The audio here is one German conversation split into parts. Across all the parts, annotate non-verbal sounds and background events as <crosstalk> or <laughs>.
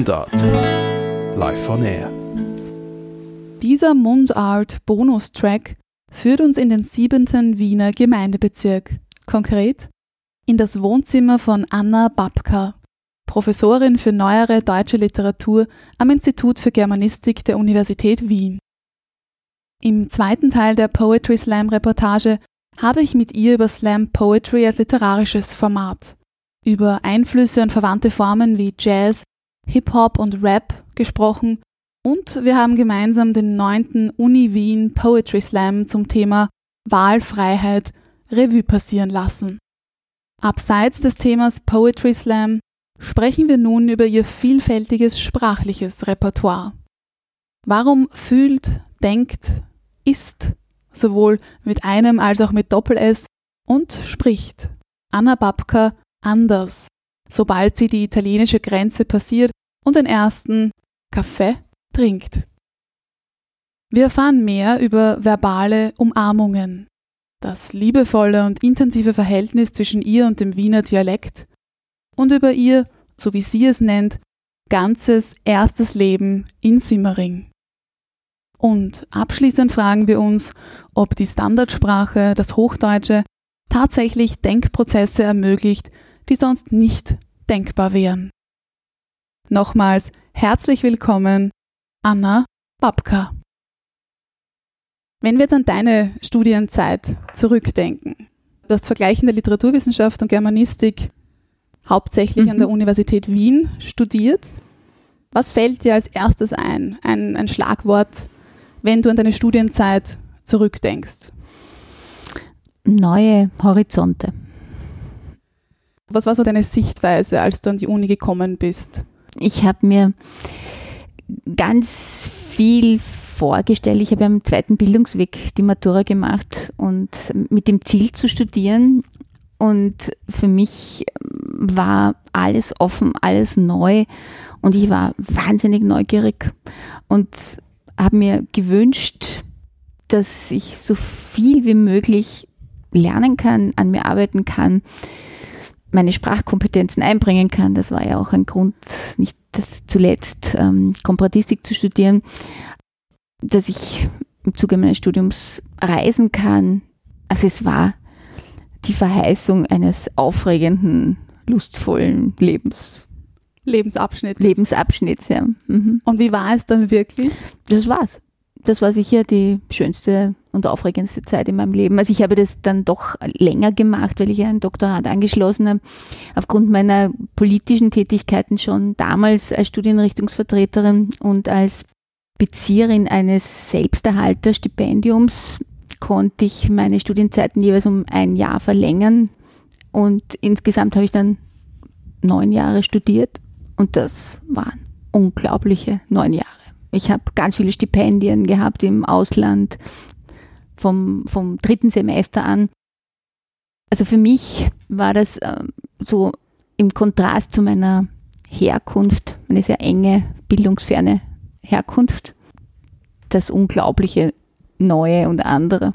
Mundart. Live on Air. Dieser Mundart-Bonustrack führt uns in den siebenten Wiener Gemeindebezirk, konkret in das Wohnzimmer von Anna Babka, Professorin für neuere deutsche Literatur am Institut für Germanistik der Universität Wien. Im zweiten Teil der Poetry Slam Reportage habe ich mit ihr über Slam Poetry als literarisches Format, über Einflüsse und verwandte Formen wie Jazz, Hip-Hop und Rap gesprochen und wir haben gemeinsam den neunten Uni Wien Poetry Slam zum Thema Wahlfreiheit Revue passieren lassen. Abseits des Themas Poetry Slam sprechen wir nun über ihr vielfältiges sprachliches Repertoire. Warum fühlt, denkt, ist sowohl mit einem als auch mit Doppel-S und spricht Anna Babka anders, sobald sie die italienische Grenze passiert und den ersten Kaffee trinkt. Wir erfahren mehr über verbale Umarmungen, das liebevolle und intensive Verhältnis zwischen ihr und dem Wiener Dialekt und über ihr, so wie sie es nennt, ganzes erstes Leben in Simmering. Und abschließend fragen wir uns, ob die Standardsprache, das Hochdeutsche, tatsächlich Denkprozesse ermöglicht, die sonst nicht denkbar wären. Nochmals herzlich willkommen, Anna Babka. Wenn wir jetzt an deine Studienzeit zurückdenken, du hast vergleichende Literaturwissenschaft und Germanistik hauptsächlich mhm. an der mhm. Universität Wien studiert. Was fällt dir als erstes ein? Ein, ein Schlagwort, wenn du an deine Studienzeit zurückdenkst? Neue Horizonte. Was war so deine Sichtweise, als du an die Uni gekommen bist? Ich habe mir ganz viel vorgestellt. Ich habe am zweiten Bildungsweg die Matura gemacht und mit dem Ziel zu studieren. Und für mich war alles offen, alles neu und ich war wahnsinnig neugierig und habe mir gewünscht, dass ich so viel wie möglich lernen kann, an mir arbeiten kann, meine Sprachkompetenzen einbringen kann. Das war ja auch ein Grund, nicht zuletzt ähm, Komparatistik zu studieren, dass ich im Zuge meines Studiums reisen kann. Also es war die Verheißung eines aufregenden, lustvollen Lebens. Lebensabschnitts. Lebensabschnitts, ja. Mhm. Und wie war es dann wirklich? Das war's. Das war sicher die schönste und aufregendste Zeit in meinem Leben. Also ich habe das dann doch länger gemacht, weil ich ein Doktorat angeschlossen habe, aufgrund meiner politischen Tätigkeiten schon damals als Studienrichtungsvertreterin und als Bezieherin eines Selbsterhalterstipendiums konnte ich meine Studienzeiten jeweils um ein Jahr verlängern und insgesamt habe ich dann neun Jahre studiert und das waren unglaubliche neun Jahre. Ich habe ganz viele Stipendien gehabt im Ausland vom, vom dritten Semester an. Also für mich war das äh, so im Kontrast zu meiner Herkunft, eine sehr enge, bildungsferne Herkunft, das unglaubliche Neue und andere.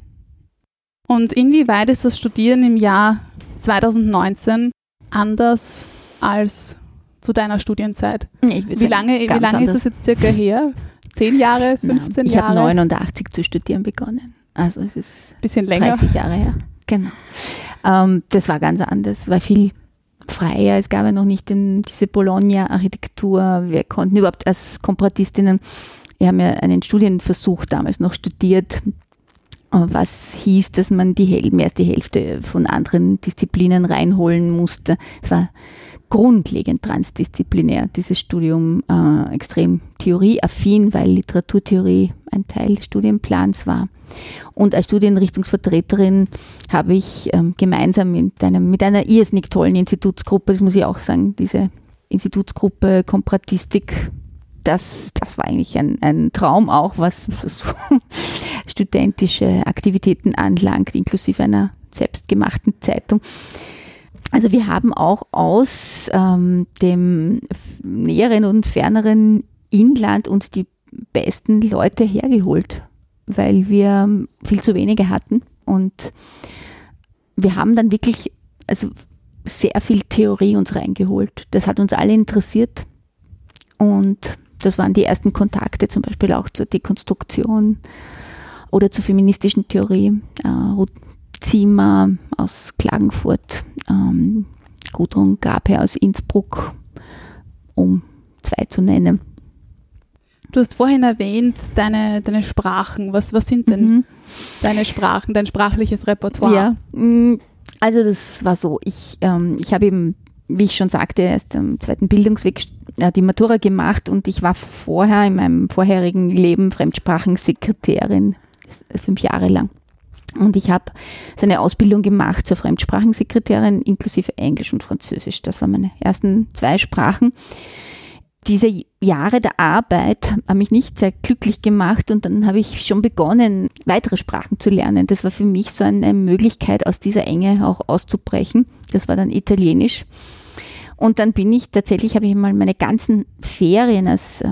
Und inwieweit ist das Studieren im Jahr 2019 anders als zu deiner Studienzeit? wie lange, wie lange ist das jetzt circa her? Zehn Jahre, 15 ich Jahre? Ich habe 89 zu studieren begonnen. Also es ist bisschen länger. 30 Jahre her. Genau. Ähm, das war ganz anders, war viel freier. Es gab ja noch nicht den, diese Bologna-Architektur. Wir konnten überhaupt als Komparatistinnen, wir haben ja einen Studienversuch damals noch studiert, was hieß, dass man die mehr als die Hälfte von anderen Disziplinen reinholen musste. Es war grundlegend transdisziplinär, dieses Studium äh, extrem theorieaffin, weil Literaturtheorie ein Teil des Studienplans war. Und als Studienrichtungsvertreterin habe ich ähm, gemeinsam mit, einem, mit einer irrsinnig tollen Institutsgruppe, das muss ich auch sagen, diese Institutsgruppe Komparatistik, das, das war eigentlich ein, ein Traum auch, was so <laughs> studentische Aktivitäten anlangt, inklusive einer selbstgemachten Zeitung. Also wir haben auch aus ähm, dem näheren und ferneren Inland uns die besten Leute hergeholt, weil wir viel zu wenige hatten. Und wir haben dann wirklich also sehr viel Theorie uns reingeholt. Das hat uns alle interessiert. Und das waren die ersten Kontakte zum Beispiel auch zur Dekonstruktion oder zur feministischen Theorie. Äh, Ruth Ziemer aus Klagenfurt, ähm, Gudrun Gabe aus Innsbruck, um zwei zu nennen. Du hast vorhin erwähnt, deine, deine Sprachen. Was, was sind denn mhm. deine Sprachen, dein sprachliches Repertoire? Ja, mm, also das war so. Ich, ähm, ich habe eben, wie ich schon sagte, erst im zweiten Bildungsweg äh, die Matura gemacht und ich war vorher in meinem vorherigen Leben Fremdsprachensekretärin, fünf Jahre lang. Und ich habe seine Ausbildung gemacht zur Fremdsprachensekretärin inklusive Englisch und Französisch. Das waren meine ersten zwei Sprachen diese Jahre der Arbeit haben mich nicht sehr glücklich gemacht und dann habe ich schon begonnen, weitere Sprachen zu lernen. Das war für mich so eine Möglichkeit, aus dieser Enge auch auszubrechen. Das war dann Italienisch. Und dann bin ich tatsächlich, habe ich mal meine ganzen Ferien als, äh,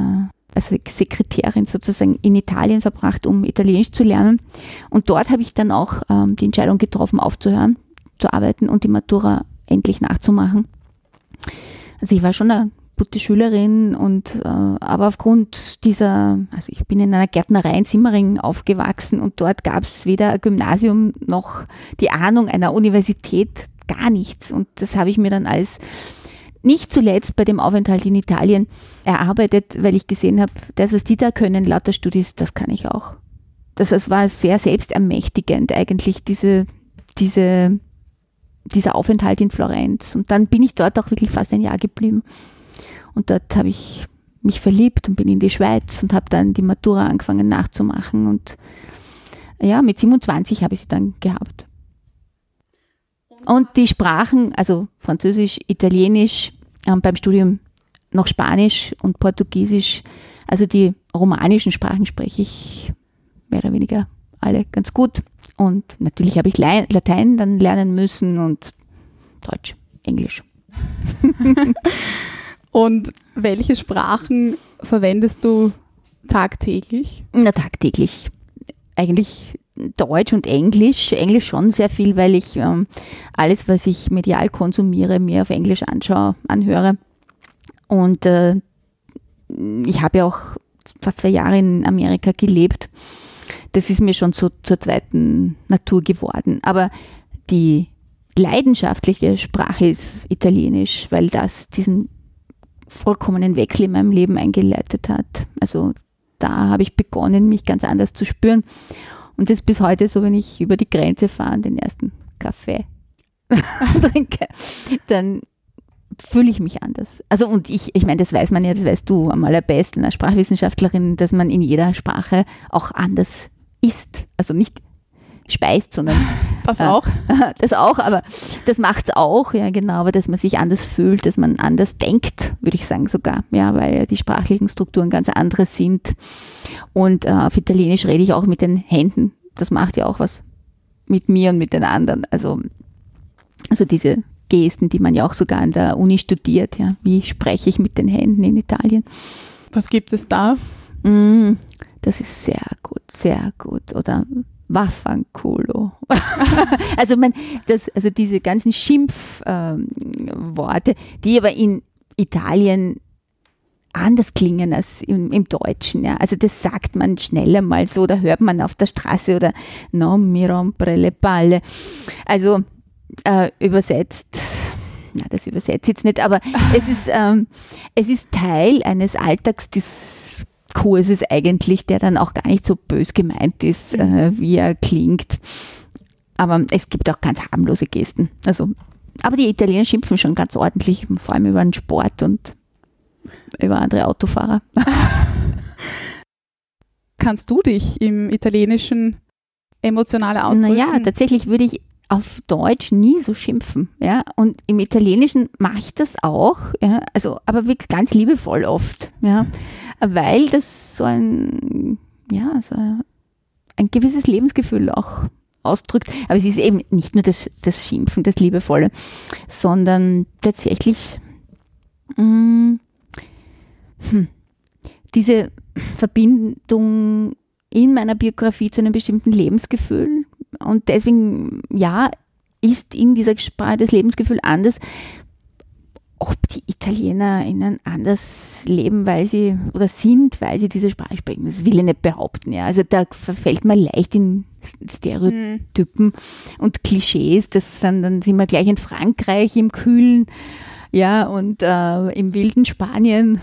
als Sekretärin sozusagen in Italien verbracht, um Italienisch zu lernen. Und dort habe ich dann auch ähm, die Entscheidung getroffen, aufzuhören zu arbeiten und die Matura endlich nachzumachen. Also ich war schon eine gute Schülerin und äh, aber aufgrund dieser, also ich bin in einer Gärtnerei in Simmering aufgewachsen und dort gab es weder ein Gymnasium noch die Ahnung einer Universität, gar nichts. Und das habe ich mir dann als nicht zuletzt bei dem Aufenthalt in Italien erarbeitet, weil ich gesehen habe, das, was die da können, lauter Studis, das kann ich auch. Das, das war sehr selbstermächtigend eigentlich, diese, diese, dieser Aufenthalt in Florenz. Und dann bin ich dort auch wirklich fast ein Jahr geblieben. Und dort habe ich mich verliebt und bin in die Schweiz und habe dann die Matura angefangen nachzumachen. Und ja, mit 27 habe ich sie dann gehabt. Und die Sprachen, also Französisch, Italienisch, ähm, beim Studium noch Spanisch und Portugiesisch, also die romanischen Sprachen spreche ich mehr oder weniger alle ganz gut. Und natürlich habe ich Latein dann lernen müssen und Deutsch, Englisch. <laughs> Und welche Sprachen verwendest du tagtäglich? Na, tagtäglich. Eigentlich Deutsch und Englisch. Englisch schon sehr viel, weil ich ähm, alles, was ich medial konsumiere, mir auf Englisch anschaue, anhöre. Und äh, ich habe ja auch fast zwei Jahre in Amerika gelebt. Das ist mir schon so zur zweiten Natur geworden. Aber die leidenschaftliche Sprache ist Italienisch, weil das diesen vollkommenen Wechsel in meinem Leben eingeleitet hat. Also da habe ich begonnen, mich ganz anders zu spüren. Und das ist bis heute so, wenn ich über die Grenze fahre und den ersten Kaffee <laughs> trinke, dann fühle ich mich anders. Also und ich, ich meine, das weiß man ja, das weißt du am allerbesten als Sprachwissenschaftlerin, dass man in jeder Sprache auch anders ist. Also nicht speist, sondern das auch. <laughs> Das auch, aber das macht es auch, ja genau, aber dass man sich anders fühlt, dass man anders denkt, würde ich sagen sogar, ja, weil die sprachlichen Strukturen ganz andere sind. Und äh, auf Italienisch rede ich auch mit den Händen. Das macht ja auch was mit mir und mit den anderen. Also, also diese Gesten, die man ja auch sogar an der Uni studiert, ja. Wie spreche ich mit den Händen in Italien? Was gibt es da? Mm, das ist sehr gut, sehr gut. Oder Waffankulo. <laughs> also, man, das, also diese ganzen Schimpfworte, ähm, die aber in Italien anders klingen als im, im, Deutschen. Ja. Also das sagt man schneller mal so, da hört man auf der Straße oder non mi rompere le palle. Also äh, übersetzt, na das übersetzt jetzt nicht, aber es ist, ähm, es ist Teil eines Alltags, des Kurses eigentlich, der dann auch gar nicht so bös gemeint ist, mhm. äh, wie er klingt. Aber es gibt auch ganz harmlose Gesten. Also, aber die Italiener schimpfen schon ganz ordentlich, vor allem über den Sport und über andere Autofahrer. <laughs> Kannst du dich im Italienischen emotional ausdrücken? Naja, tatsächlich würde ich auf Deutsch nie so schimpfen. Ja? Und im Italienischen mache ich das auch, ja? also, aber wirklich ganz liebevoll oft. Ja? Weil das so ein, ja, so ein gewisses Lebensgefühl auch ausdrückt. Aber es ist eben nicht nur das, das Schimpfen, das Liebevolle, sondern tatsächlich mh, mm, hm, diese Verbindung in meiner Biografie zu einem bestimmten Lebensgefühl, und deswegen, ja, ist in dieser Sprache das Lebensgefühl anders. ob die ItalienerInnen anders leben, weil sie oder sind, weil sie diese Sprache sprechen. Das will ich nicht behaupten. Ja. Also da verfällt man leicht in Stereotypen mhm. und Klischees. Das sind, dann sind wir gleich in Frankreich im Kühlen ja, und äh, im wilden Spanien.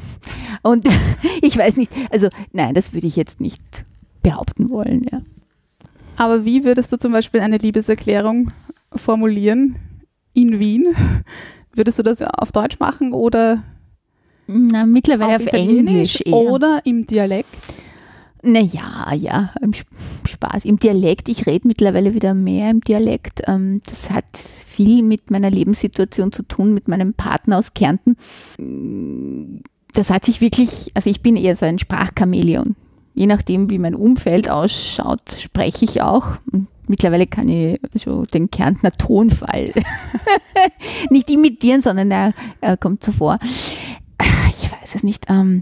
Und <laughs> ich weiß nicht, also nein, das würde ich jetzt nicht behaupten wollen, ja. Aber wie würdest du zum Beispiel eine Liebeserklärung formulieren in Wien? <laughs> Würdest du das auf Deutsch machen oder Na, mittlerweile auf, auf Englisch eher. oder im Dialekt? Naja, ja, im Spaß. Im Dialekt, ich rede mittlerweile wieder mehr im Dialekt. Ähm, das hat viel mit meiner Lebenssituation zu tun, mit meinem Partner aus Kärnten. Das hat sich wirklich, also ich bin eher so ein Sprachchamäleon. Je nachdem, wie mein Umfeld ausschaut, spreche ich auch. Und mittlerweile kann ich so den Kärntner Tonfall <laughs> nicht imitieren, sondern er, er kommt so vor. Ich weiß es nicht. Ähm,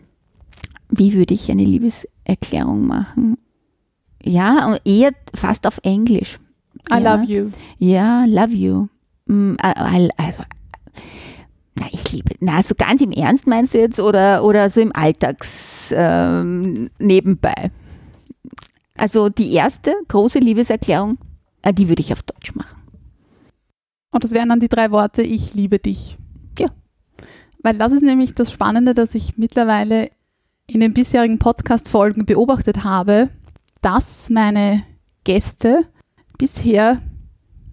wie würde ich eine Liebeserklärung machen? Ja, eher fast auf Englisch. I ja. love you. Ja, love you. Mm, also, na, ich liebe. Na, so ganz im Ernst meinst du jetzt oder, oder so im Alltags ähm, nebenbei? Also die erste große Liebeserklärung, äh, die würde ich auf Deutsch machen. Und das wären dann die drei Worte, ich liebe dich. Ja. Weil das ist nämlich das Spannende, dass ich mittlerweile in den bisherigen Podcast-Folgen beobachtet habe, dass meine Gäste bisher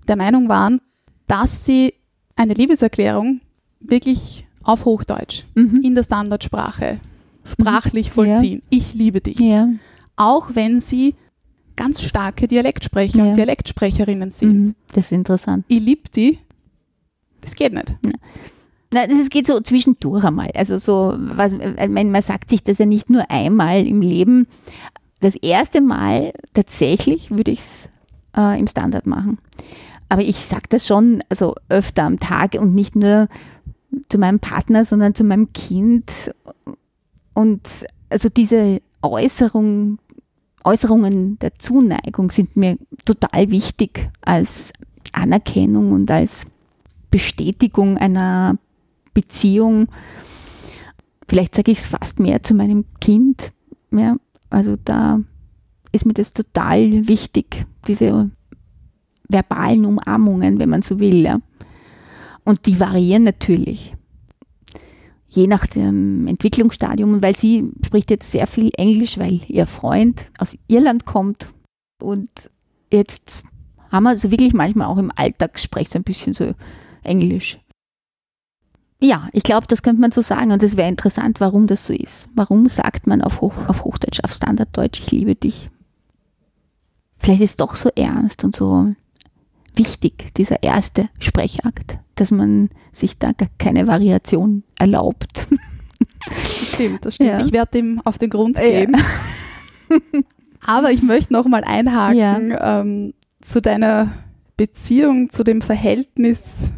der Meinung waren, dass sie eine Liebeserklärung wirklich auf Hochdeutsch mhm. in der Standardsprache sprachlich mhm. vollziehen. Ja. Ich liebe dich. Ja. Auch wenn sie ganz starke Dialektsprecher ja. und Dialektsprecherinnen sind. Mhm. Das ist interessant. Ich liebe die. Das geht nicht. Nein, das geht so zwischendurch einmal. Also so, was, man sagt sich das ja nicht nur einmal im Leben. Das erste Mal tatsächlich würde ich es äh, im Standard machen. Aber ich sage das schon also öfter am Tag und nicht nur zu meinem Partner, sondern zu meinem Kind. Und also diese Äußerung, Äußerungen der Zuneigung sind mir total wichtig als Anerkennung und als Bestätigung einer Beziehung. Vielleicht sage ich es fast mehr zu meinem Kind. Ja, also da ist mir das total wichtig, diese verbalen Umarmungen, wenn man so will. Ja. Und die variieren natürlich, je nach dem Entwicklungsstadium, weil sie spricht jetzt sehr viel Englisch, weil ihr Freund aus Irland kommt. Und jetzt haben wir so wirklich manchmal auch im Alltagssprech so ein bisschen so Englisch. Ja, ich glaube, das könnte man so sagen und es wäre interessant, warum das so ist. Warum sagt man auf, Hoch, auf Hochdeutsch, auf Standarddeutsch, ich liebe dich? Vielleicht ist es doch so ernst und so wichtig, dieser erste Sprechakt, dass man sich da gar keine Variation erlaubt. Das stimmt, das stimmt. Ja. Ich werde dem auf den Grund gehen. Ja. <laughs> Aber ich möchte noch mal einhaken ja. ähm, zu deiner Beziehung, zu dem Verhältnis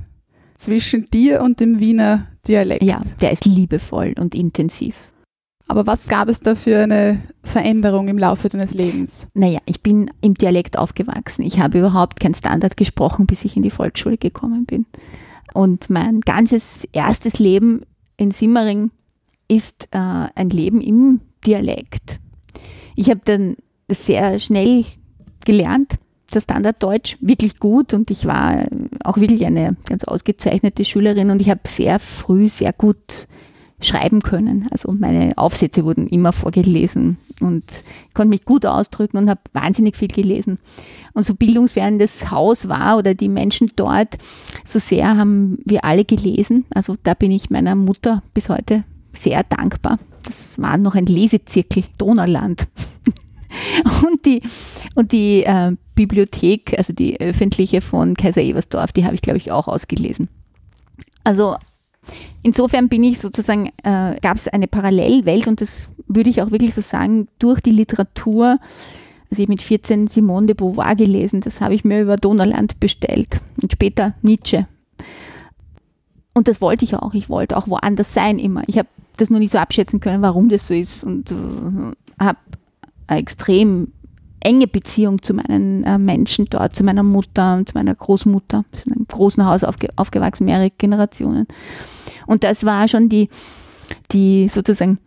zwischen dir und dem Wiener Dialekt. Ja, der ist liebevoll und intensiv. Aber was gab es da für eine Veränderung im Laufe deines Lebens? Naja, ich bin im Dialekt aufgewachsen. Ich habe überhaupt kein Standard gesprochen, bis ich in die Volksschule gekommen bin. Und mein ganzes erstes Leben in Simmering ist äh, ein Leben im Dialekt. Ich habe dann sehr schnell gelernt, das Standarddeutsch wirklich gut und ich war auch wirklich eine ganz ausgezeichnete Schülerin und ich habe sehr früh sehr gut schreiben können. Also meine Aufsätze wurden immer vorgelesen und ich konnte mich gut ausdrücken und habe wahnsinnig viel gelesen. Und so bildungsfern das Haus war oder die Menschen dort, so sehr haben wir alle gelesen. Also da bin ich meiner Mutter bis heute sehr dankbar. Das war noch ein Lesezirkel, Donauland. <laughs> und die, und die äh, Bibliothek, also die öffentliche von Kaiser Ebersdorf, die habe ich, glaube ich, auch ausgelesen. Also insofern bin ich sozusagen, äh, gab es eine Parallelwelt und das würde ich auch wirklich so sagen, durch die Literatur. Also ich habe mit 14 Simone de Beauvoir gelesen, das habe ich mir über Donauland bestellt und später Nietzsche. Und das wollte ich auch. Ich wollte auch woanders sein immer. Ich habe das nur nicht so abschätzen können, warum das so ist und äh, habe extrem enge Beziehung zu meinen äh, Menschen dort, zu meiner Mutter und zu meiner Großmutter. Wir sind in einem großen Haus aufge aufgewachsen, mehrere Generationen. Und das war schon die, die sozusagen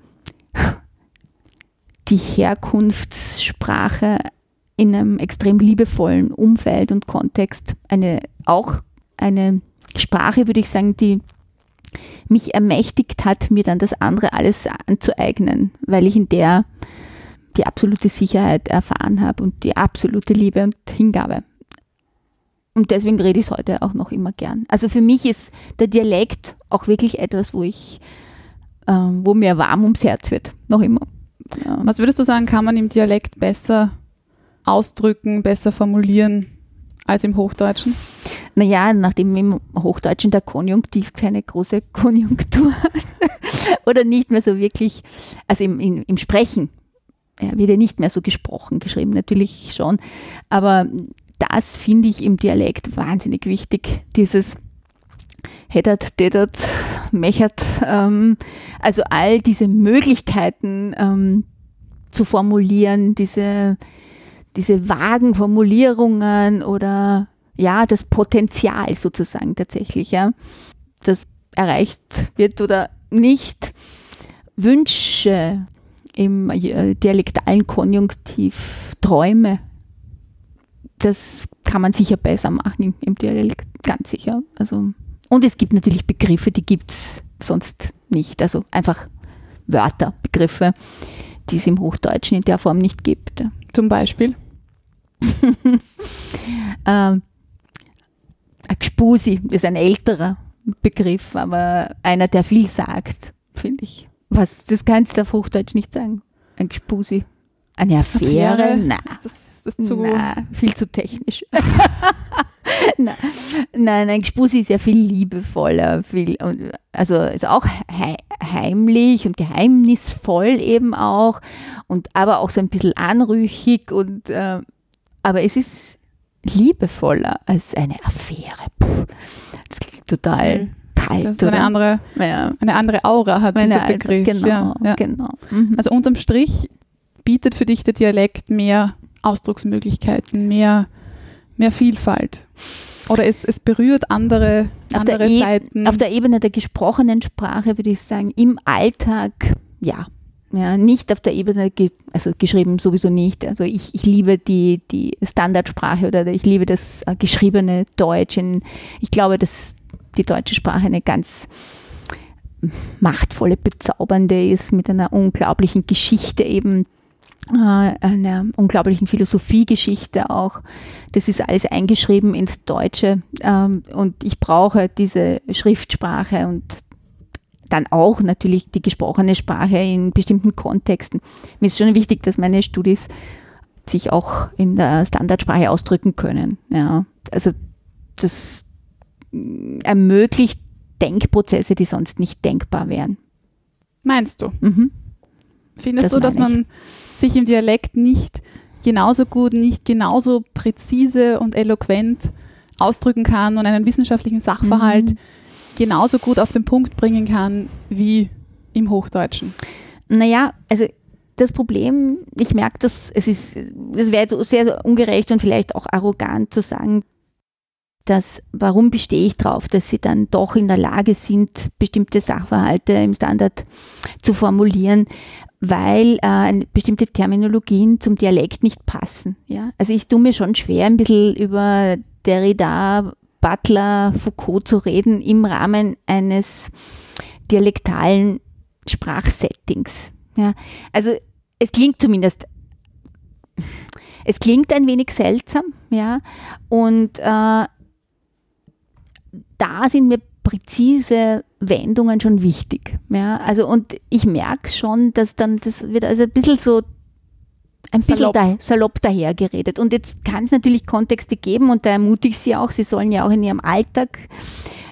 die Herkunftssprache in einem extrem liebevollen Umfeld und Kontext. Eine, auch eine Sprache, würde ich sagen, die mich ermächtigt hat, mir dann das andere alles anzueignen, weil ich in der die absolute Sicherheit erfahren habe und die absolute Liebe und Hingabe. Und deswegen rede ich es heute auch noch immer gern. Also für mich ist der Dialekt auch wirklich etwas, wo ich, äh, wo mir warm ums Herz wird, noch immer. Ja. Was würdest du sagen, kann man im Dialekt besser ausdrücken, besser formulieren als im Hochdeutschen? Naja, nachdem im Hochdeutschen der Konjunktiv keine große Konjunktur <laughs> hat oder nicht mehr so wirklich, also im, im, im Sprechen ja, wird ja nicht mehr so gesprochen, geschrieben natürlich schon, aber das finde ich im Dialekt wahnsinnig wichtig, dieses hättert, tätert, mechert, ähm, also all diese Möglichkeiten ähm, zu formulieren, diese, diese vagen Formulierungen oder ja, das Potenzial sozusagen tatsächlich, ja, das erreicht wird oder nicht. Wünsche im äh, dialektalen Konjunktiv, Träume, das kann man sicher besser machen im Dialekt, ganz sicher. Also, und es gibt natürlich Begriffe, die gibt es sonst nicht. Also einfach Wörter, Begriffe, die es im Hochdeutschen in der Form nicht gibt. Zum Beispiel? <laughs> ähm, Gspusi ist ein älterer Begriff, aber einer, der viel sagt, finde ich. Was, das kannst du auf Hochdeutsch nicht sagen. Ein Gspusi. Eine Affäre? Affäre? Nein. Das, das zu Nein, viel zu technisch. <laughs> nein, nein, ein Gspusi ist ja viel liebevoller, viel, also ist auch heimlich und geheimnisvoll eben auch, und aber auch so ein bisschen anrüchig und äh, aber es ist liebevoller als eine Affäre. Puh, das klingt total mhm. kalt. Das ist eine andere, ja. eine andere Aura hat dieser Alte, Begriff. Genau, ja, ja. genau. Mhm. Also unterm Strich bietet für dich der Dialekt mehr Ausdrucksmöglichkeiten, mehr, mehr Vielfalt. Oder es, es berührt andere, auf andere der e Seiten. Auf der Ebene der gesprochenen Sprache würde ich sagen, im Alltag ja. Ja, nicht auf der Ebene, also geschrieben sowieso nicht. Also ich, ich liebe die, die Standardsprache oder ich liebe das äh, geschriebene Deutsch. Ich glaube, dass die deutsche Sprache eine ganz machtvolle, bezaubernde ist mit einer unglaublichen Geschichte eben, einer unglaublichen Philosophiegeschichte auch. Das ist alles eingeschrieben ins Deutsche ähm, und ich brauche diese Schriftsprache und dann auch natürlich die gesprochene Sprache in bestimmten Kontexten. Mir ist schon wichtig, dass meine Studis sich auch in der Standardsprache ausdrücken können. Ja, also das ermöglicht Denkprozesse, die sonst nicht denkbar wären. Meinst du? Mhm. Findest Das du, dass man sich im Dialekt nicht genauso gut, nicht genauso präzise und eloquent ausdrücken kann und einen wissenschaftlichen Sachverhalt Mhm. genauso gut auf den Punkt bringen kann wie im Hochdeutschen? Naja, also das Problem, ich merke, dass es ist, es wäre sehr ungerecht und vielleicht auch arrogant zu sagen, dass warum bestehe ich darauf, dass sie dann doch in der Lage sind, bestimmte Sachverhalte im Standard zu formulieren, weil äh, bestimmte Terminologien zum Dialekt nicht passen. Ja? Also ich tue mir schon schwer, ein bisschen über Derrida, Butler, Foucault zu reden im Rahmen eines dialektalen Sprachsettings. Ja? Also es klingt zumindest, es klingt ein wenig seltsam, ja, und äh, da sind mir präzise Wendungen schon wichtig. Ja, also und ich merke schon, dass dann, das wird also ein bisschen so ein bisschen Salopp. da, salopp dahergeredet. Und jetzt kann es natürlich Kontexte geben und da ermutige ich Sie auch, Sie sollen ja auch in Ihrem Alltag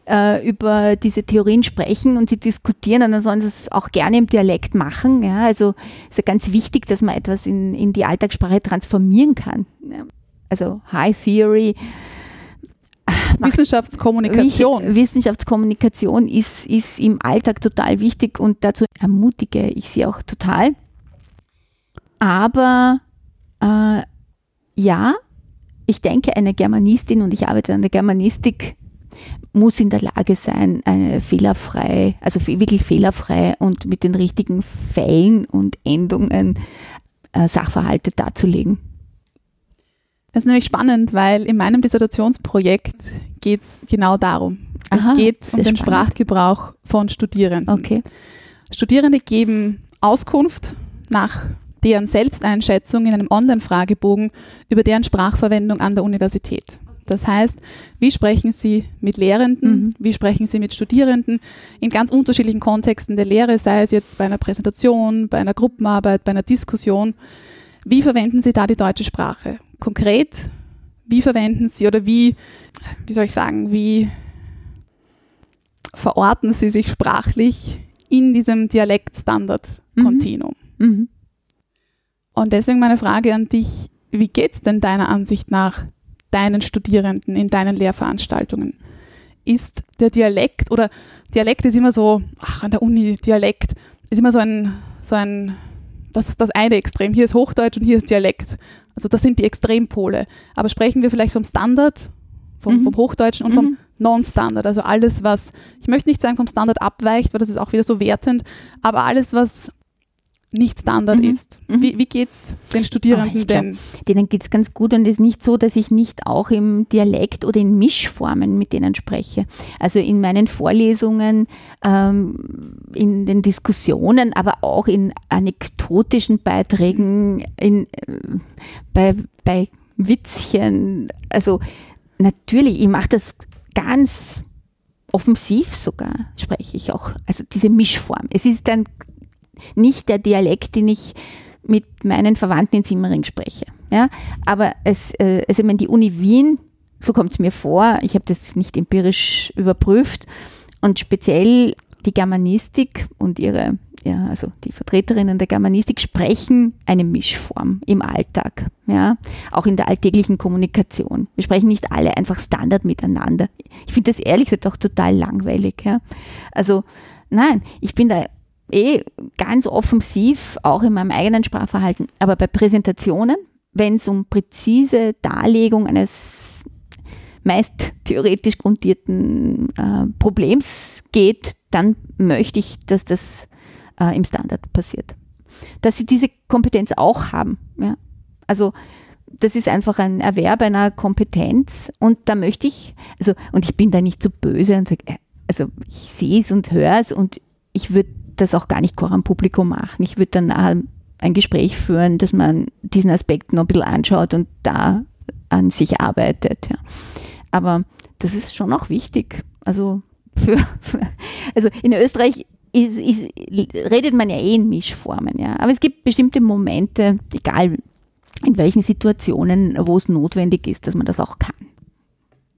äh, über diese Theorien sprechen und sie diskutieren und dann sollen sie es auch gerne im Dialekt machen. Ja, also ist ja ganz wichtig, dass man etwas in, in die Alltagssprache transformieren kann. Ja. Also High Theory Wissenschaftskommunikation. Wissenschaftskommunikation ist, ist im Alltag total wichtig und dazu ermutige ich sie auch total. Aber äh, ja, ich denke, eine Germanistin und ich arbeite an der Germanistik muss in der Lage sein, eine fehlerfrei, also wirklich fehlerfrei und mit den richtigen Fällen und Endungen äh, Sachverhalte darzulegen. Das ist nämlich spannend, weil in meinem Dissertationsprojekt geht es genau darum. Aha, es geht um den spannend. Sprachgebrauch von Studierenden. Okay. Studierende geben Auskunft nach deren Selbsteinschätzung in einem Online-Fragebogen über deren Sprachverwendung an der Universität. Das heißt, wie sprechen Sie mit Lehrenden, Mhm. wie sprechen Sie mit Studierenden in ganz unterschiedlichen Kontexten der Lehre, sei es jetzt bei einer Präsentation, bei einer Gruppenarbeit, bei einer Diskussion. Wie verwenden Sie da die deutsche Sprache? Konkret, wie verwenden Sie oder wie, wie soll ich sagen, wie verorten Sie sich sprachlich in diesem Dialektstandard-Kontinuum? Mhm. Und deswegen meine Frage an dich, wie geht es denn deiner Ansicht nach deinen Studierenden in deinen Lehrveranstaltungen? Ist der Dialekt oder Dialekt ist immer so, ach, an der Uni, Dialekt ist immer so ein, so ein, das ist das eine Extrem. Hier ist Hochdeutsch und hier ist Dialekt. Also das sind die Extrempole. Aber sprechen wir vielleicht vom Standard, vom, Mhm. vom Hochdeutschen und Mhm. vom Non-Standard. Also alles, was, ich möchte nicht sagen vom Standard abweicht, weil das ist auch wieder so wertend, aber alles, was nicht Standard Mhm. ist. Mhm. Wie, wie geht es den Studierenden glaub, denn? Denen geht es ganz gut und es ist nicht so, dass ich nicht auch im Dialekt oder in Mischformen mit denen spreche. Also in meinen Vorlesungen, ähm, in den Diskussionen, aber auch in anekdotischen Beiträgen, in, äh, bei, bei Witzchen. Also natürlich, ich mache das ganz offensiv sogar, spreche ich auch. Also diese Mischform. Es ist dann nicht der Dialekt, den ich mit meinen Verwandten in Simmering spreche. Ja? Aber es, äh, also ich meine, die Uni Wien, so kommt es mir vor, ich habe das nicht empirisch überprüft und speziell die Germanistik und ihre, ja, also die Vertreterinnen der Germanistik sprechen eine Mischform im Alltag, ja, auch in der alltäglichen Kommunikation. Wir sprechen nicht alle einfach Standard miteinander. Ich finde das ehrlich gesagt auch total langweilig, ja. Also nein, ich bin da eh ganz offensiv, auch in meinem eigenen Sprachverhalten. Aber bei Präsentationen, wenn es um präzise Darlegung eines meist theoretisch grundierten äh, Problems geht, dann möchte ich, dass das äh, im Standard passiert. Dass sie diese Kompetenz auch haben. Ja? Also das ist einfach ein Erwerb einer Kompetenz und da möchte ich, also und ich bin da nicht so böse und sage, äh, also ich sehe es und höre es und ich würde das auch gar nicht vor am Publikum machen. Ich würde dann nachher ein Gespräch führen, dass man diesen Aspekt noch ein bisschen anschaut und da an sich arbeitet. Ja. Aber das ist schon auch wichtig. Also, für, für, also in Österreich ist, ist, redet man ja eh in Mischformen. Ja. Aber es gibt bestimmte Momente, egal in welchen Situationen, wo es notwendig ist, dass man das auch kann.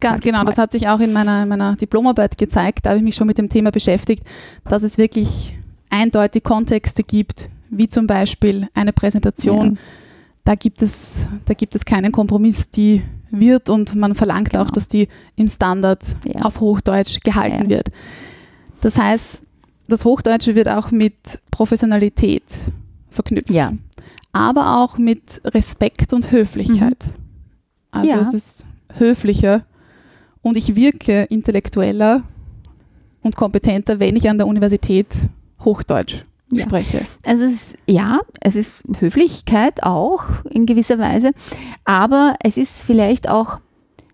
Ich genau, das hat sich auch in meiner, meiner Diplomarbeit gezeigt. Da habe ich mich schon mit dem Thema beschäftigt, dass es wirklich eindeutig Kontexte gibt, wie zum Beispiel eine Präsentation. Ja. Da, gibt es, da gibt es keinen Kompromiss, die wird und man verlangt auch, Genau. dass die im Standard Ja. auf Hochdeutsch gehalten Ja. wird. Das heißt, das Hochdeutsche wird auch mit Professionalität verknüpft, Ja, aber auch mit Respekt und Höflichkeit. Also Ja. es ist höflicher und ich wirke intellektueller und kompetenter, wenn ich an der Universität Hochdeutsch Ja. spreche. Also es ist, ja, es ist Höflichkeit auch in gewisser Weise, aber es ist vielleicht auch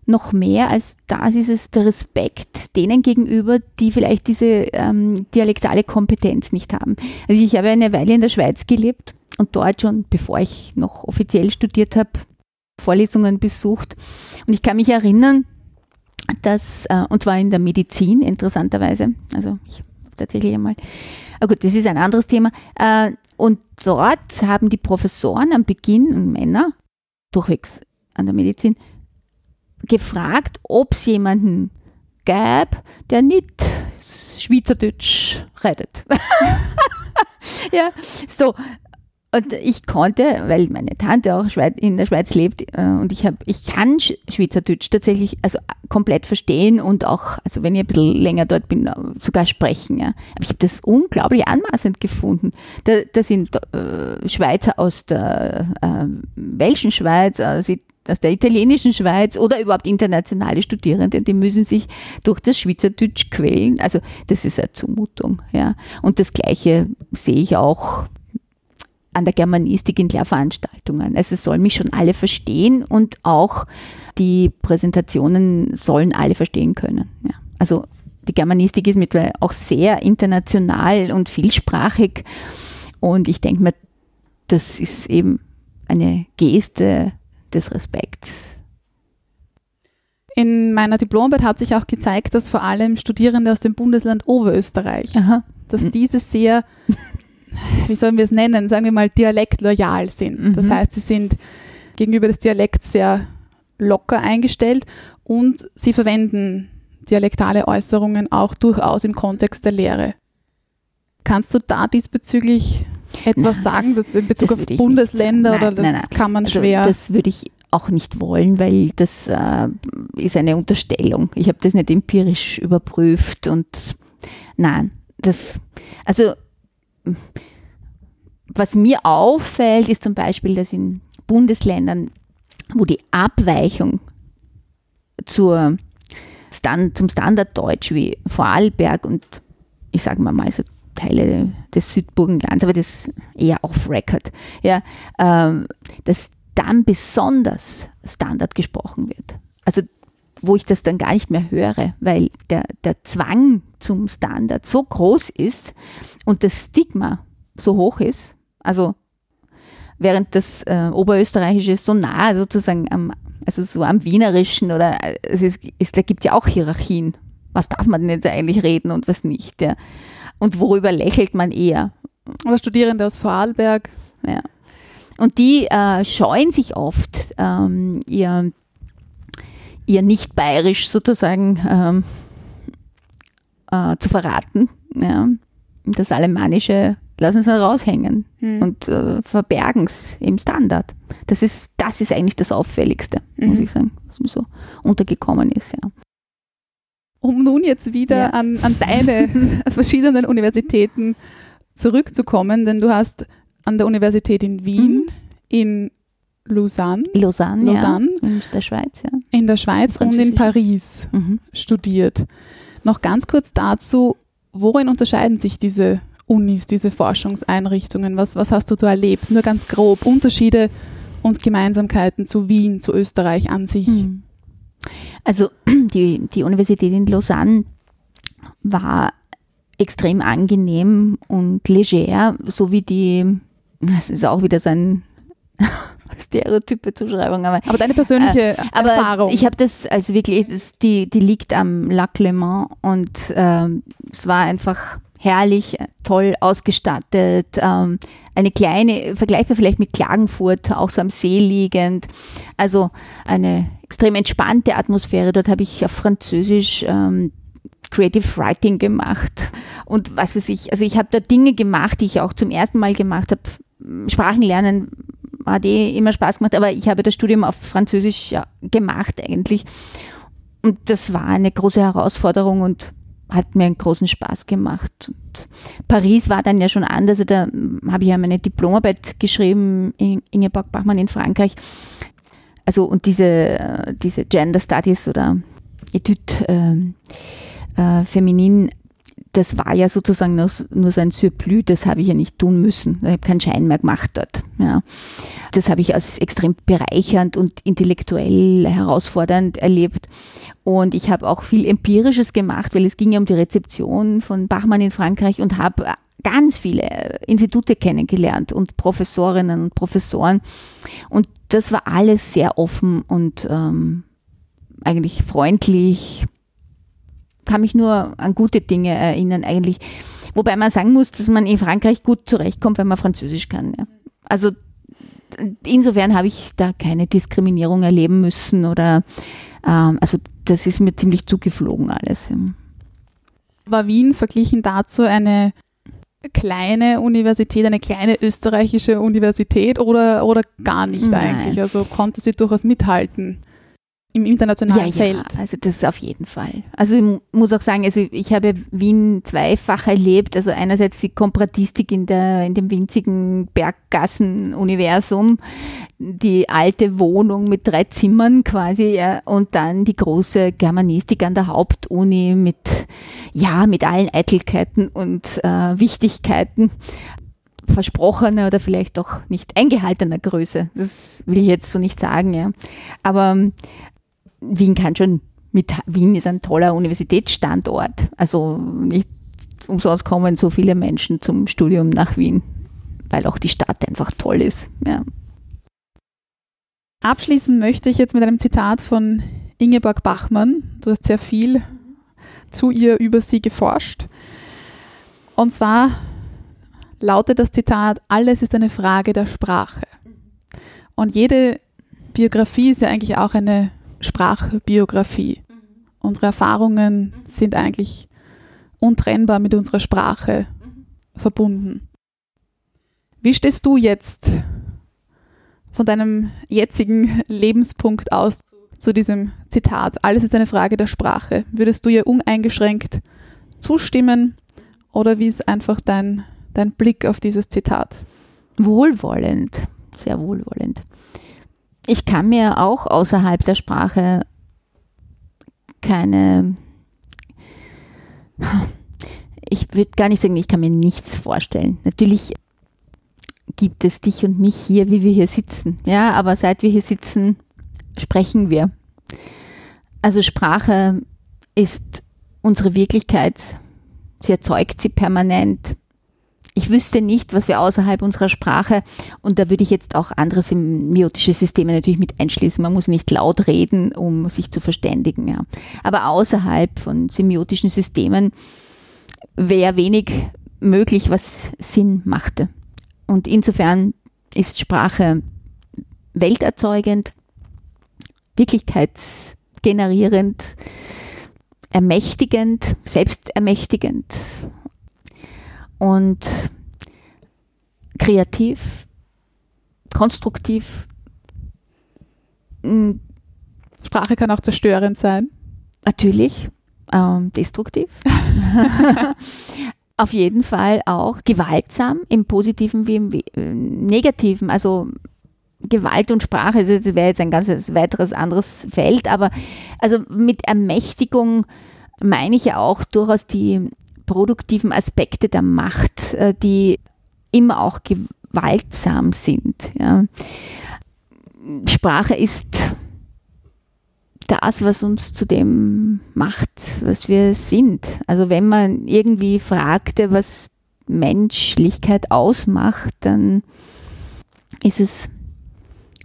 noch mehr als das ist es der Respekt denen gegenüber, die vielleicht diese ähm, dialektale Kompetenz nicht haben. Also ich habe eine Weile in der Schweiz gelebt und dort schon, bevor ich noch offiziell studiert habe, Vorlesungen besucht. Und ich kann mich erinnern, dass, äh, und zwar in der Medizin interessanterweise, also ich habe tatsächlich einmal Ah gut, das ist ein anderes Thema. Äh, und dort haben die Professoren am Beginn, Männer, durchwegs an der Medizin, gefragt, ob es jemanden gäbe, der nicht Schweizerdeutsch redet. <laughs> ja, so. Und ich konnte, weil meine Tante auch in der Schweiz lebt äh, und ich, hab, ich kann Sch- Schweizerdeutsch tatsächlich also komplett verstehen und auch, also wenn ich ein bisschen länger dort bin, äh, sogar sprechen. Ja. Aber ich habe das unglaublich anmaßend gefunden. Da, da sind äh, Schweizer aus der äh, Welschen Schweiz, aus, aus der italienischen Schweiz oder überhaupt internationale Studierende, die müssen sich durch das Schweizerdeutsch quälen. Also das ist eine Zumutung. Ja. Und das Gleiche sehe ich auch an der Germanistik in Lehrveranstaltungen. Also es sollen mich schon alle verstehen und auch die Präsentationen sollen alle verstehen können. Ja. Also die Germanistik ist mittlerweile auch sehr international und vielsprachig und ich denke mir, das ist eben eine Geste des Respekts. In meiner Diplomarbeit hat sich auch gezeigt, dass vor allem Studierende aus dem Bundesland Oberösterreich, Aha. dass Mhm. diese sehr, wie sollen wir es nennen, sagen wir mal dialektloyal sind. Das Mhm. heißt, sie sind gegenüber des Dialekts sehr locker eingestellt und sie verwenden dialektale Äußerungen auch durchaus im Kontext der Lehre. Kannst du da diesbezüglich etwas Nein, sagen das- das, in Bezug das auf Bundesländer. Nein, oder das nein. kann man Also schwer? das würde ich auch nicht wollen, weil das äh, ist eine Unterstellung. Ich habe das nicht empirisch überprüft und nein, das, also was mir auffällt, ist zum Beispiel, dass in Bundesländern, wo die Abweichung zur Stand, zum Standarddeutsch wie Vorarlberg und ich sage mal mal so Teile des Südburgenlands, aber das eher off-record, ja, ähm, dass dann besonders Standard gesprochen wird. Also wo ich das dann gar nicht mehr höre, weil der, der Zwang zum Standard so groß ist und das Stigma so hoch ist, also während das äh, Oberösterreichische so nah sozusagen am, also so am Wienerischen oder äh, es ist, es, da gibt ja auch Hierarchien. Was darf man denn jetzt eigentlich reden und was nicht? Ja. Und worüber lächelt man eher? oder Studierende aus Vorarlberg? Ja. Und die äh, scheuen sich oft, ähm, ihr, ihr nicht bayerisch sozusagen ähm, äh, zu verraten. Ja. Das Alemannische lassen sie raushängen Hm. und äh, verbergen es im Standard. Das ist, das ist eigentlich das Auffälligste, muss Mhm. ich sagen, was mir so untergekommen ist. Ja. Um nun jetzt wieder Ja. an, an deine <laughs> verschiedenen Universitäten zurückzukommen, denn du hast an der Universität in Wien, Mhm. in Lausanne, Lausanne, Lausanne. Ja, in der Schweiz. Ja. in der Schweiz und in. Paris Mhm. studiert. Noch ganz kurz dazu, worin unterscheiden sich diese Unis, diese Forschungseinrichtungen? Was, was hast du da erlebt? Nur ganz grob Unterschiede und Gemeinsamkeiten zu Wien, zu Österreich an sich. Mhm. Also <clears throat> die, die Universität in Lausanne war extrem angenehm und leger, so wie die, das ist auch wieder so ein <laughs> stereotype Zuschreibung, aber Aber deine persönliche aber Erfahrung. ich habe das, also wirklich, ist, die, die liegt am Lac Le Mans und ähm, es war einfach herrlich, toll ausgestattet. Ähm, eine kleine, vergleichbar vielleicht mit Klagenfurt, auch so am See liegend. Also eine extrem entspannte Atmosphäre. Dort habe ich auf Französisch ähm, Creative Writing gemacht und was weiß ich. Also ich habe da Dinge gemacht, die ich auch zum ersten Mal gemacht habe. Sprachen lernen hat eh immer Spaß gemacht, aber ich habe das Studium auf Französisch ja, gemacht eigentlich. Und das war eine große Herausforderung und hat mir einen großen Spaß gemacht. Und Paris war dann ja schon anders. Da habe ich ja meine Diplomarbeit geschrieben, in Ingeborg Bachmann in Frankreich. Also und diese, äh, diese Gender Studies oder Etude ähm, äh, Feminin, das war ja sozusagen nur, nur so ein Surplus, das habe ich ja nicht tun müssen. Ich habe keinen Schein mehr gemacht dort. Ja. Das habe ich als extrem bereichernd und intellektuell herausfordernd erlebt. Und ich habe auch viel Empirisches gemacht, weil es ging ja um die Rezeption von Bachmann in Frankreich und habe ganz viele Institute kennengelernt und Professorinnen und Professoren. Und das war alles sehr offen und ähm, eigentlich freundlich. Kann mich nur an gute Dinge erinnern, eigentlich. Wobei man sagen muss, dass man in Frankreich gut zurechtkommt, wenn man Französisch kann. Ja. Also insofern habe ich da keine Diskriminierung erleben müssen oder ähm, also das ist mir ziemlich zugeflogen alles. War Wien verglichen dazu eine kleine Universität, eine kleine österreichische Universität oder, oder gar nicht Nein. eigentlich? Also konnte sie durchaus mithalten im internationalen Ja, Feld. ja, also das auf jeden Fall. Also ich mu- muss auch sagen, also ich habe Wien zweifach erlebt. Also einerseits die Komparatistik in, der, in dem winzigen Berggassen-Universum, die alte Wohnung mit drei Zimmern quasi ja, und dann die große Germanistik an der Hauptuni mit, ja, mit allen Eitelkeiten und äh, Wichtigkeiten versprochener oder vielleicht auch nicht eingehaltener Größe. Das will ich jetzt so nicht sagen, ja. Aber Wien kann schon mit Wien ist ein toller Universitätsstandort. Also nicht umsonst kommen so viele Menschen zum Studium nach Wien, weil auch die Stadt einfach toll ist. Ja. Abschließen möchte ich jetzt mit einem Zitat von Ingeborg Bachmann. Du hast sehr viel zu ihr über sie geforscht. Und zwar lautet das Zitat, alles ist eine Frage der Sprache. Und jede Biografie ist ja eigentlich auch eine Sprachbiografie. Unsere Erfahrungen sind eigentlich untrennbar mit unserer Sprache verbunden. Wie stehst du jetzt von deinem jetzigen Lebenspunkt aus zu diesem Zitat? Alles ist eine Frage der Sprache. Würdest du ihr uneingeschränkt zustimmen oder wie ist einfach dein, dein Blick auf dieses Zitat? Wohlwollend, sehr wohlwollend. Ich kann mir auch außerhalb der Sprache keine ich würde gar nicht sagen, ich kann mir nichts vorstellen. Natürlich gibt es dich und mich hier, wie wir hier sitzen. Ja, aber seit wir hier sitzen, sprechen wir. Also Sprache ist unsere Wirklichkeit. Sie erzeugt sie permanent. Ich wüsste nicht, was wir außerhalb unserer Sprache, und da würde ich jetzt auch andere semiotische Systeme natürlich mit einschließen. Man muss nicht laut reden, um sich zu verständigen. Ja. Aber außerhalb von semiotischen Systemen wäre wenig möglich, was Sinn machte. Und insofern ist Sprache welterzeugend, wirklichkeitsgenerierend, ermächtigend, selbstermächtigend und kreativ, konstruktiv. Sprache kann auch zerstörend sein. Natürlich, ähm, destruktiv. <laughs> <laughs> Auf jeden Fall auch gewaltsam, im positiven wie im äh, negativen. Also Gewalt und Sprache, also das wäre jetzt ein ganz weiteres anderes Feld, aber also mit Ermächtigung meine ich ja auch durchaus die produktiven Aspekte der Macht, äh, die immer auch gewaltsam sind. Ja. Sprache ist das, was uns zu dem macht, was wir sind. Also wenn man irgendwie fragte, was Menschlichkeit ausmacht, dann ist es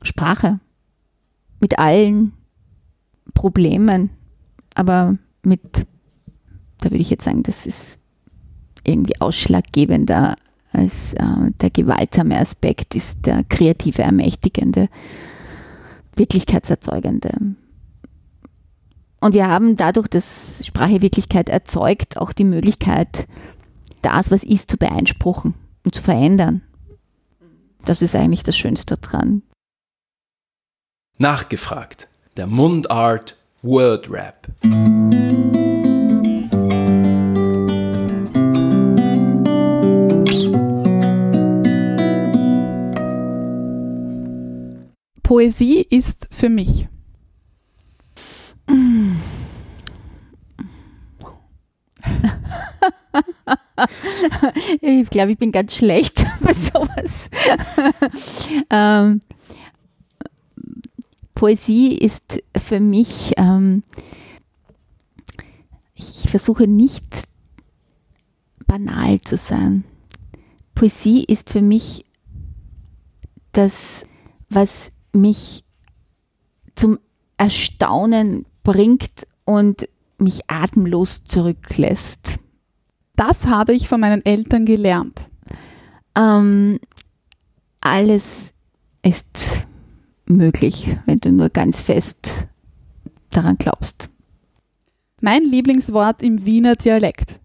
Sprache mit allen Problemen, aber mit, da würde ich jetzt sagen, das ist irgendwie ausschlaggebender als äh, der gewaltsame Aspekt ist der kreative, ermächtigende, wirklichkeitserzeugende. Und wir haben dadurch, dass Sprache Wirklichkeit erzeugt, auch die Möglichkeit, das, was ist, zu beeinspruchen und zu verändern. Das ist eigentlich das Schönste dran. Nachgefragt. Der Mundart Word Rap. Poesie ist für mich <laughs> ich glaube, ich bin ganz schlecht <laughs> bei sowas. ähm, Poesie ist für mich, ähm, ich, ich versuche nicht banal zu sein. Poesie ist für mich das, was mich zum Erstaunen bringt und mich atemlos zurücklässt. Das habe ich von meinen Eltern gelernt. Ähm, alles ist möglich, wenn du nur ganz fest daran glaubst. Mein Lieblingswort im Wiener Dialekt.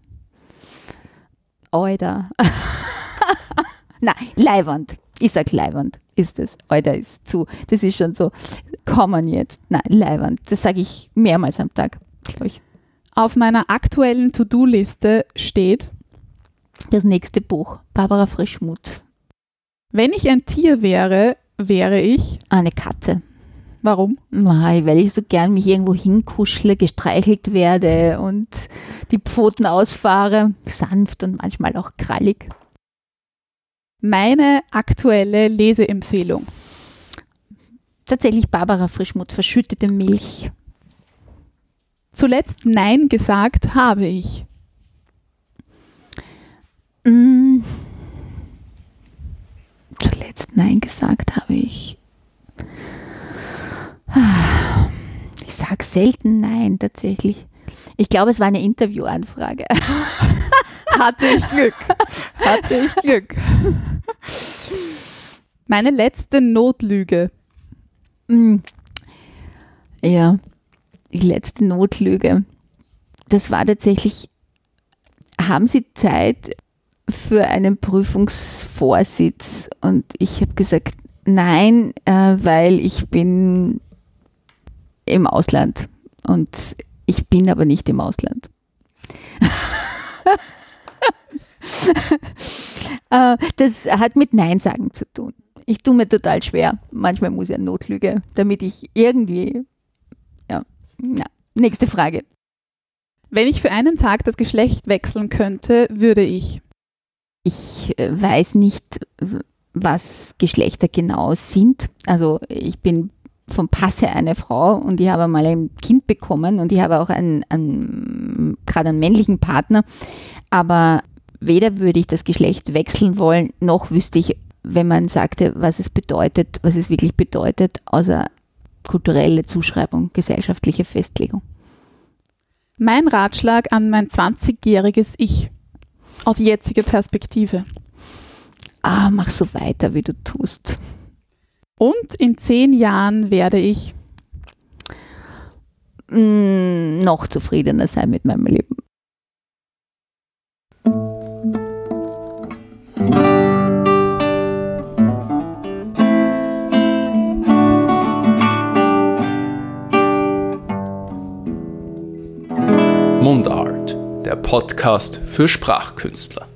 Oida. <laughs> Nein, Leiwand. Ich sag Leiwand ist es. Oida ist zu. Das ist schon so. Kommen jetzt. Nein, Leiwand. Das sage ich mehrmals am Tag, glaube ich. Auf meiner aktuellen To-Do-Liste steht das nächste Buch, Barbara Frischmuth. Wenn ich ein Tier wäre, wäre ich. Eine Katze. Warum? Nein, weil ich so gern mich irgendwo hinkuschle, gestreichelt werde und die Pfoten ausfahre. Sanft und manchmal auch krallig. Meine aktuelle Leseempfehlung. Tatsächlich Barbara Frischmuth, verschüttete Milch. Zuletzt Nein gesagt habe ich. Mm. Zuletzt Nein gesagt habe ich. Ich sage selten Nein, tatsächlich. Ich glaube, es war eine Interviewanfrage. <laughs> Hatte ich Glück. Hatte ich Glück. Meine letzte Notlüge. Mm. Ja, die letzte Notlüge. Das war tatsächlich, haben Sie Zeit für einen Prüfungsvorsitz? Und ich habe gesagt, nein, äh, weil ich bin im Ausland und ich bin aber nicht im Ausland. <laughs> Äh, das hat mit Nein sagen zu tun. Ich tue mir total schwer. Manchmal muss ich eine Notlüge, damit ich irgendwie. Ja, ja. Nächste Frage. Wenn ich für einen Tag das Geschlecht wechseln könnte, würde ich. Ich äh, weiß nicht, was Geschlechter genau sind. Also ich bin vom Passe eine Frau und ich habe mal ein Kind bekommen und ich habe auch einen, einen gerade einen männlichen Partner. Aber weder würde ich das Geschlecht wechseln wollen, noch wüsste ich, wenn man sagte, was es bedeutet, was es wirklich bedeutet, außer kulturelle Zuschreibung, gesellschaftliche Festlegung. Mein Ratschlag an mein 20-jähriges Ich aus jetziger Perspektive. Ah, mach so weiter, wie du tust. Und in zehn Jahren werde ich mm, noch zufriedener sein mit meinem Leben. Mundart, der Podcast für Sprachkünstler.